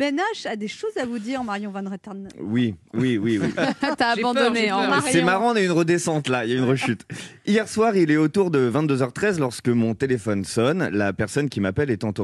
Ben H a des choses à vous dire, Marion Van Retten. Oui, oui, oui, oui. T'as abandonné en peur. Marion. C'est marrant, on a une redescente là, il y a une rechute. Hier soir, il est autour de 22h13 lorsque mon téléphone sonne. La personne qui m'appelle étant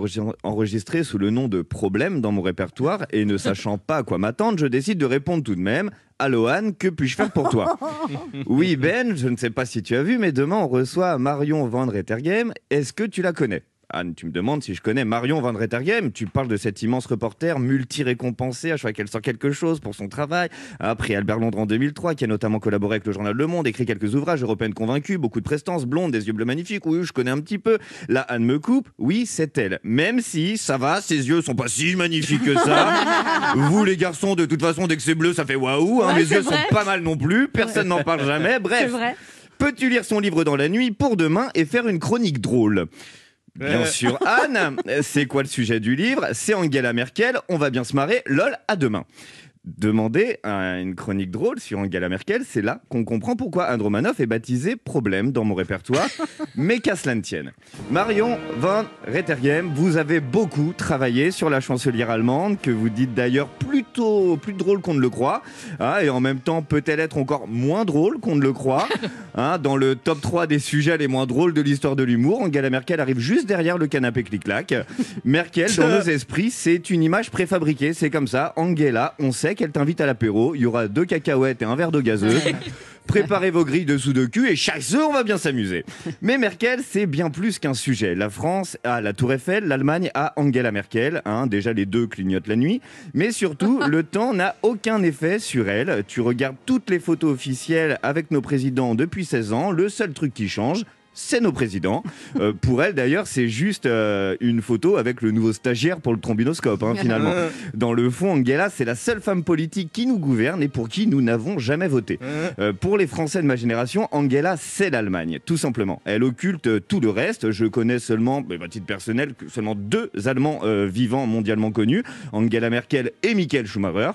enregistrée sous le nom de problème dans mon répertoire et ne sachant pas à quoi m'attendre, je décide de répondre tout de même. Allô Anne, que puis-je faire pour toi? Oui Ben, je ne sais pas si tu as vu, mais demain on reçoit Marion Van Rettergem. Est-ce que tu la connais? Anne, tu me demandes si je connais Marion Van Rettergem. Tu parles de cette immense reporter multi-récompensée. À chaque fois qu'elle sort quelque chose pour son travail. Après Albert Londres en 2003, qui a notamment collaboré avec le journal Le Monde, écrit quelques ouvrages européennes convaincus, beaucoup de prestance, blonde, des yeux bleus magnifiques. Oui, je connais un petit peu. Là, Anne me coupe. Oui, c'est elle. Même si, ça va, ses yeux sont pas si magnifiques que ça. Vous, les garçons, de toute façon, dès que c'est bleu, ça fait waouh. Hein, Ouais, mes yeux vrai. sont pas mal non plus. Personne n'en parle jamais. Bref. Peux-tu lire son livre dans la nuit pour demain et faire une chronique drôle? Bien Euh. sûr, Anne, c'est quoi le sujet du livre? C'est Angela Merkel, on va bien se marrer, lol, à demain. Demander à une chronique drôle sur Angela Merkel, c'est là qu'on comprend pourquoi Anne Romanoff est baptisé problème dans mon répertoire, mais qu'à cela ne tienne. Marion Van Rettergem, vous avez beaucoup travaillé sur la chancelière allemande, que vous dites d'ailleurs plutôt plus drôle qu'on ne le croit, hein, et en même temps peut-elle être encore moins drôle qu'on ne le croit. hein. dans le top 3 des sujets les moins drôles de l'histoire de l'humour, Angela Merkel arrive juste derrière le canapé clic-clac. Merkel, dans nos esprits, c'est une image préfabriquée, c'est comme ça. Angela, on sait qu'elle t'invite à l'apéro, il y aura deux cacahuètes et un verre d'eau gazeuse. Préparez vos grilles de de cul et chasse, on va bien s'amuser. Mais Merkel, c'est bien plus qu'un sujet. La France a la Tour Eiffel, l'Allemagne a Angela Merkel. hein, déjà, les deux clignotent la nuit. Mais surtout, le temps n'a aucun effet sur elle. Tu regardes toutes les photos officielles avec nos présidents depuis 16 ans. Le seul truc qui change, c'est nos présidents. Euh, pour elle, d'ailleurs, c'est juste euh, une photo avec le nouveau stagiaire pour le trombinoscope, hein, finalement. Dans le fond, Angela, c'est la seule femme politique qui nous gouverne et pour qui nous n'avons jamais voté. Euh, pour les Français de ma génération, Angela, c'est l'Allemagne, tout simplement. Elle occulte tout le reste. Je connais seulement, à titre personnel, seulement deux Allemands vivants mondialement connus, Angela Merkel et Michael Schumacher.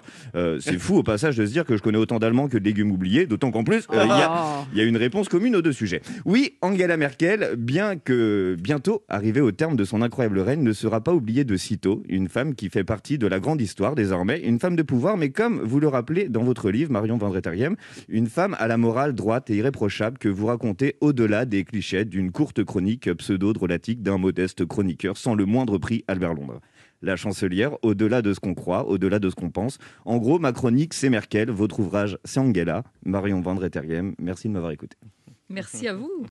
C'est fou au passage de se dire que je connais autant d'Allemands que de légumes oubliés, d'autant qu'en plus, il y a Oh. il y a une réponse commune aux deux sujets. Oui, Angela Merkel, bien que bientôt arrivée au terme de son incroyable règne, ne sera pas oubliée de sitôt. Une femme qui fait partie de la grande histoire désormais, une femme de pouvoir, mais comme vous le rappelez dans votre livre, Marion Van Rettergem, une femme à la morale droite et irréprochable que vous racontez au-delà des clichés d'une courte chronique pseudo-drôlatique d'un modeste chroniqueur sans le moindre prix Albert Londres. La chancelière, au-delà de ce qu'on croit, au-delà de ce qu'on pense. En gros, ma chronique, c'est Merkel, votre ouvrage, c'est Angela. Marion Van merci de m'avoir écouté. Merci à vous.